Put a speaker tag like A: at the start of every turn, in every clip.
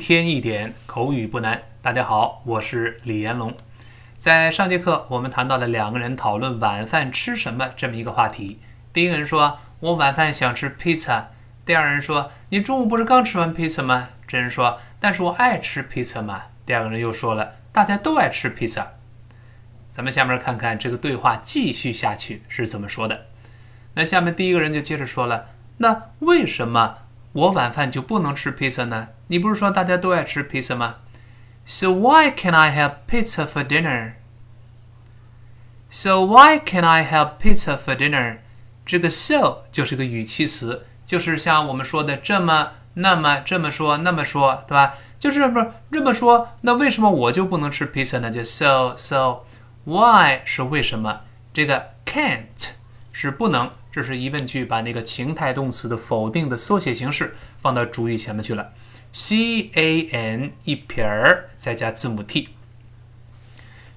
A: 一天一点口语不难。大家好，我是李彦龙。在上节课，我们谈到了两个人讨论晚饭吃什么这么一个话题。第一个人说：“我晚饭想吃披萨。”第二人说：“你中午不是刚吃完披萨吗？”这人说：“但是我爱吃披萨嘛。”第二个人又说了：“大家都爱吃披萨。”咱们下面看看这个对话继续下去是怎么说的。那下面第一个人就接着说了：“那为什么我晚饭就不能吃披萨呢？你不是说大家都爱吃披萨吗？”So why can I have pizza for dinner? So why can I have pizza for dinner? 这个 so 就是个语气词，就是像我们说的这么、那么、这么说、那么说，对吧？就是不是这么说？那为什么我就不能吃披萨呢？就 so so。Why 是为什么？这个 can't 是不能。这是疑问句，把那个情态动词的否定的缩写形式放到主语前面去了。C A N 一撇儿再加字母 T。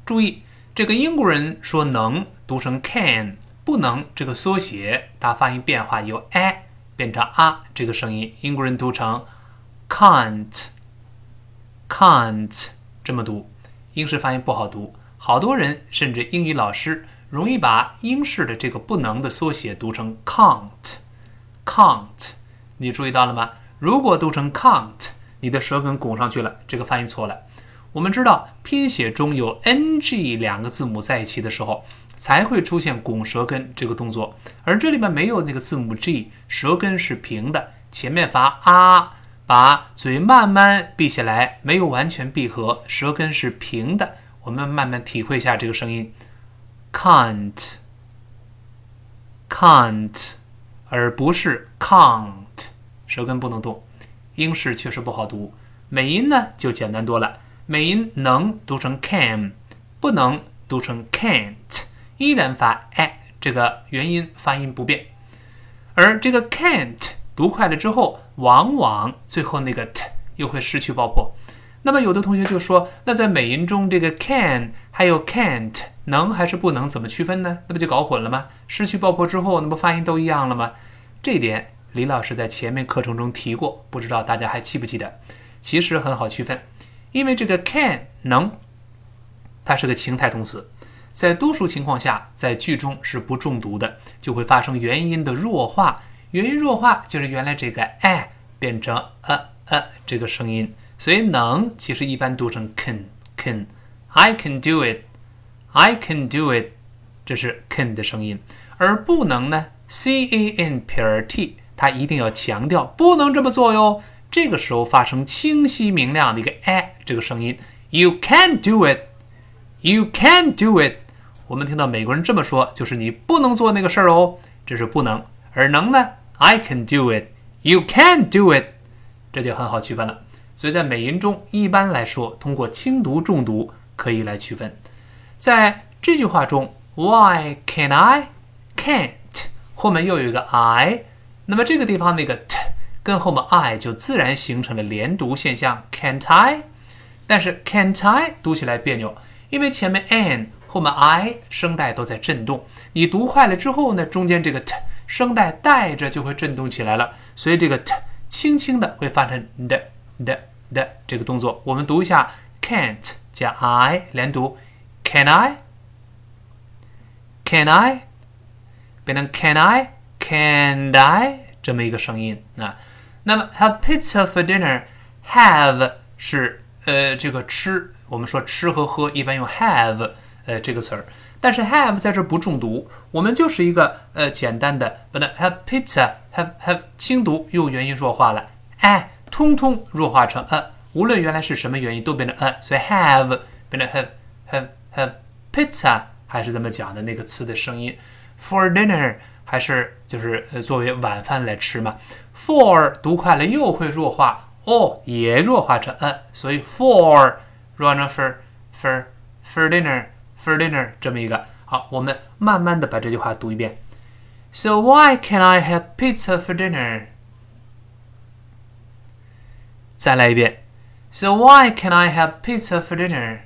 A: 注意，这个英国人说能读成 can，不能这个缩写它发音变化由 a 变成 a 这个声音，英国人读成 can't，can't 这么读，英式发音不好读。好多人甚至英语老师容易把英式的这个不能的缩写读成 can't，can't，你注意到了吗？如果读成 can't，你的舌根拱上去了，这个发音错了。我们知道拼写中有 ng 两个字母在一起的时候，才会出现拱舌根这个动作，而这里面没有那个字母 g，舌根是平的，前面发啊，把嘴慢慢闭起来，没有完全闭合，舌根是平的。我们慢慢体会一下这个声音，can't，can't，而不是 can't，舌根不能动。英式确实不好读，美音呢就简单多了。美音能读成 can，不能读成 can't，依然发 a，这个元音发音不变。而这个 can't 读快了之后，往往最后那个 t 又会失去爆破。那么有的同学就说，那在美音中，这个 can 还有 can't 能还是不能，怎么区分呢？那不就搞混了吗？失去爆破之后，那不发音都一样了吗？这点李老师在前面课程中提过，不知道大家还记不记得？其实很好区分，因为这个 can 能，它是个情态动词，在多数情况下，在句中是不重读的，就会发生元音的弱化。元音弱化就是原来这个 a 变成 a a 这个声音。所以能其实一般读成 can can I can do it I can do it，这是 can 的声音。而不能呢，c a n 撇 t，它一定要强调不能这么做哟。这个时候发生清晰明亮的一个 a 这个声音，You can't do it You can't do it。我们听到美国人这么说，就是你不能做那个事儿哦，这是不能。而能呢，I can do it You can do it，这就很好区分了。所以在美音中，一般来说，通过轻读、重读可以来区分。在这句话中，Why can I can't 后面又有一个 I，那么这个地方那个 t 跟后面 I 就自然形成了连读现象，Can't I？但是 Can't I 读起来别扭，因为前面 n 后面 I 声带都在震动，你读快了之后呢，中间这个 t 声带带着就会震动起来了，所以这个 t 轻轻的会发成的。的的这个动作，我们读一下，can't 加 I 连读，can I？can I？变成 can I？can I？这么一个声音啊。那么 have pizza for dinner，have 是呃这个吃，我们说吃和喝一般用 have 呃这个词儿，但是 have 在这不重读，我们就是一个呃简单的，不能 have pizza，have have 轻读又元音弱化了，哎。通通弱化成 a，无论原来是什么原因都变成 a，所以 have 变成 have have have pizza 还是咱们讲的那个词的声音，for dinner 还是就是呃作为晚饭来吃嘛，for 读快了又会弱化，o 也弱化成 a，所以 for 弱成 for for for dinner for dinner 这么一个，好，我们慢慢的把这句话读一遍，So why can I have pizza for dinner？再来一遍。So why can I have pizza for dinner？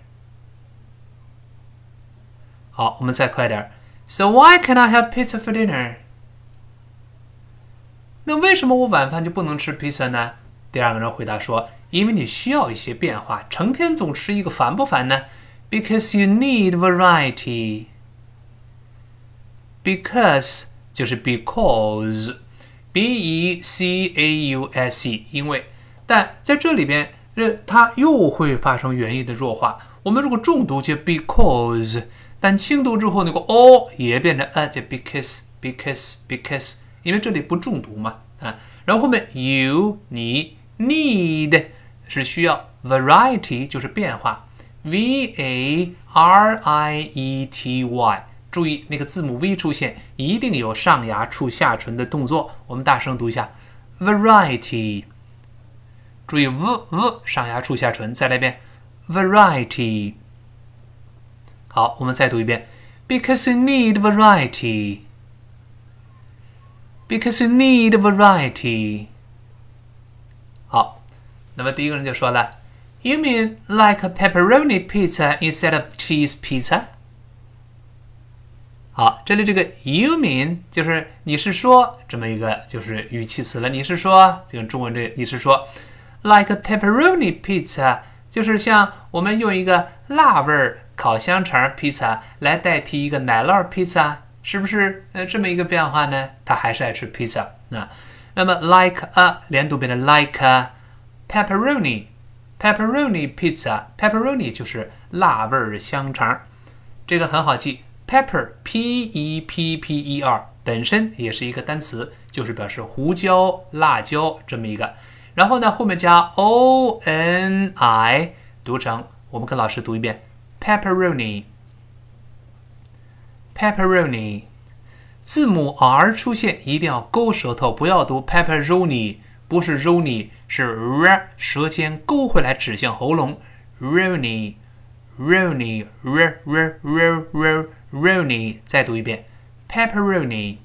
A: 好，我们再快点。So why can I have pizza for dinner？那为什么我晚饭就不能吃披萨呢？第二个人回答说 因为你需要一些变化，成天总吃一个烦不烦呢？Because you need variety. Because 就是 because，b e c a u s e，因为， 但在这里边，呃，它又会发生元音的弱化。我们如果重读就 because，但轻读之后那个 o 也变成 a，就 because，because，because，因为这里不重读嘛，啊，然后后面 you 你 need 是需要 variety 就是变化，v a r i e t y。注意那个字母 v 出现，一定有上牙触下唇的动作。我们大声读一下：variety。注意 v v 上牙触下唇，再来一遍：variety。好，我们再读一遍：because you need variety。because you need variety。好，那么第一个人就说了：You mean like a pepperoni pizza instead of cheese pizza？好，这里这个 you mean 就是你是说这么一个就是语气词了。你是说这个中文这你是说 like a pepperoni pizza 就是像我们用一个辣味儿烤香肠披萨来代替一个奶酪披萨，是不是呃这么一个变化呢？他还是爱吃披萨啊。那么 like a 连读变成 like a pepperoni pepperoni pizza pepperoni 就是辣味儿香肠，这个很好记。Pepper, P-E-P-P-E-R，本身也是一个单词，就是表示胡椒、辣椒这么一个。然后呢，后面加 O-N-I，读成我们跟老师读一遍：pepperoni，pepperoni。字母 R 出现一定要勾舌头，不要读 pepperoni，不是 roni，是 r，舌尖勾回来指向喉咙，roni，roni，r-r-r-r-r。Roni，再读一遍，pepperoni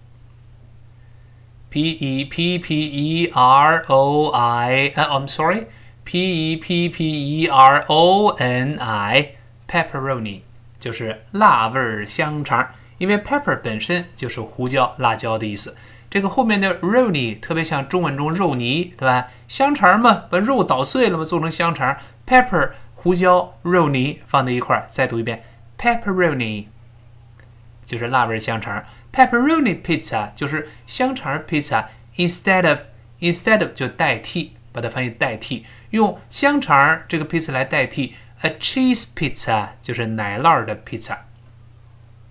A: ，pepperoni，p e p p e r o i，呃，I'm sorry，p e p p e r o n i，pepperoni 就是辣味儿香肠，因为 pepper 本身就是胡椒、辣椒的意思。这个后面的 roni 特别像中文中肉泥，对吧？香肠嘛，把肉捣碎了嘛，做成香肠。pepper 胡椒、肉泥放在一块儿，再读一遍，pepperoni。就是辣味儿香肠 ，pepperoni pizza 就是香肠 pizza。Instead of instead of 就代替，把它翻译代替，用香肠这个 pizza 来代替 a cheese pizza 就是奶酪的 pizza。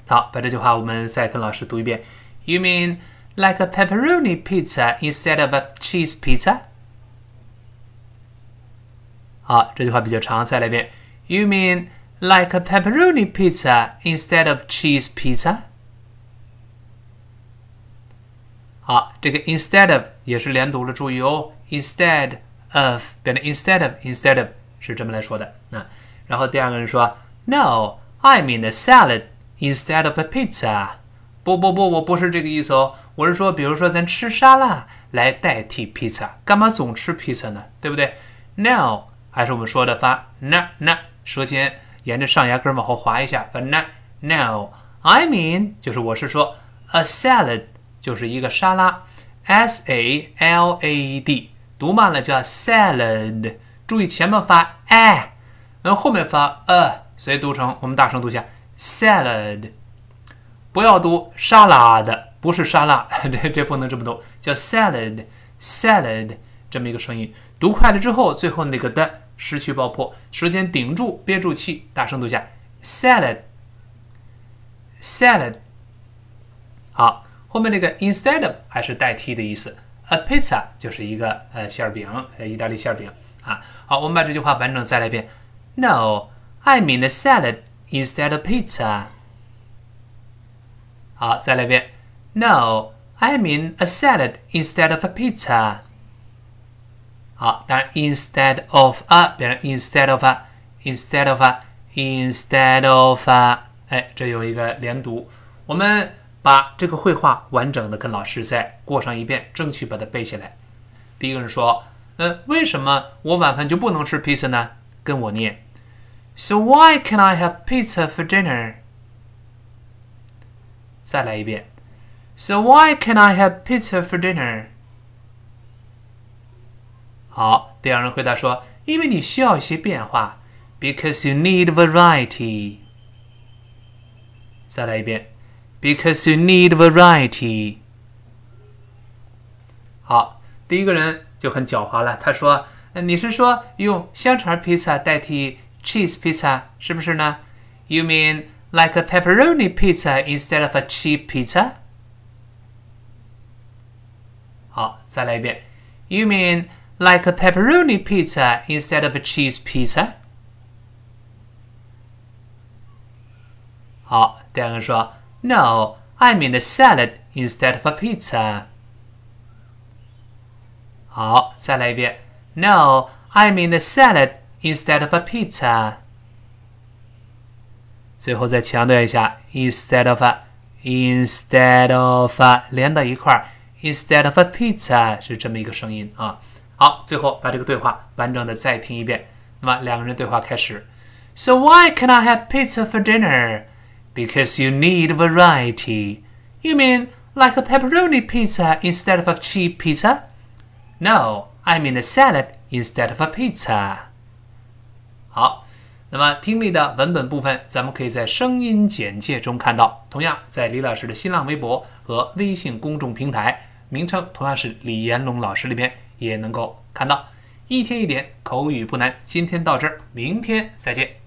A: 好，把这句话我们再跟老师读一遍。You mean like a pepperoni pizza instead of a cheese pizza？好，这句话比较长，再来一遍。You mean like a pepperoni pizza instead of cheese pizza。 好，这个 instead of 也是连读了，注意哦，instead of 变成 instead of instead of 是这么来说的啊。然后第二个人说，No, I mean a salad instead of a pizza。不不不，我不是这个意思哦，我是说，比如说咱吃沙拉来代替披萨，干嘛总吃披萨呢？对不对？No，还是我们说的发 na na，舌尖。沿着上牙根往后滑一下，发 na no，I mean 就是我是说 a salad 就是一个沙拉，s a l a d 读慢了叫 salad，注意前面发 a，然后后面发 a，所以读成我们大声读一下 salad，不要读沙拉的，不是沙拉，这这不能这么读，叫 salad，salad 这么一个声音，读快了之后，最后那个的。失去爆破，舌尖顶住，憋住气，大声读下：salad，salad。好，后面那个 instead of 还是代替的意思，a pizza 就是一个呃馅饼，呃意大利馅饼啊。好，我们把这句话完整再来一遍：No, I mean a salad instead of pizza。好，再来一遍：No, I mean a salad instead of a pizza。好，当然，instead of a 变成 instead of a，instead of a，instead of a，哎，这有一个连读。我们 把这个绘画完整的跟老师再过上一遍，争取把它背下来。第一个人说：“嗯，为什么我晚饭就不能吃披萨呢？”跟我念：“So why can I have pizza for dinner？” 再来一遍：“So why can I have pizza for dinner？” 好，第二人回答说因为你需要一些变化。Because you need variety。再来一遍 ，Because you need variety。好，第一个人就很狡猾了，他说：“你是说用香肠披萨代替 cheese 披萨，是不是呢？You mean like a pepperoni pizza instead of a cheap pizza？” 好，再来一遍。You mean like a pepperoni pizza instead of a cheese pizza？好，第二个说 ，No, I mean a salad instead of a pizza。好，再来一遍。No, I mean a salad instead of a pizza。最后再强调一下，instead of a，instead of a 连到一块儿，instead of a pizza 是这么一个声音啊。好，最后把这个对话完整的再听一遍。那么两个人对话开始。So why can I have pizza for dinner? Because you need variety. You mean like a pepperoni pizza instead of a cheap pizza? No, I mean a salad instead of a pizza. 好，那么听力的文本部分，咱们可以在声音简介中看到。同样，在李老师的新浪微博和微信公众平台，名称同样是李延龙老师里边也能够看到。一天一点口语不难，今天到这儿，明天再见。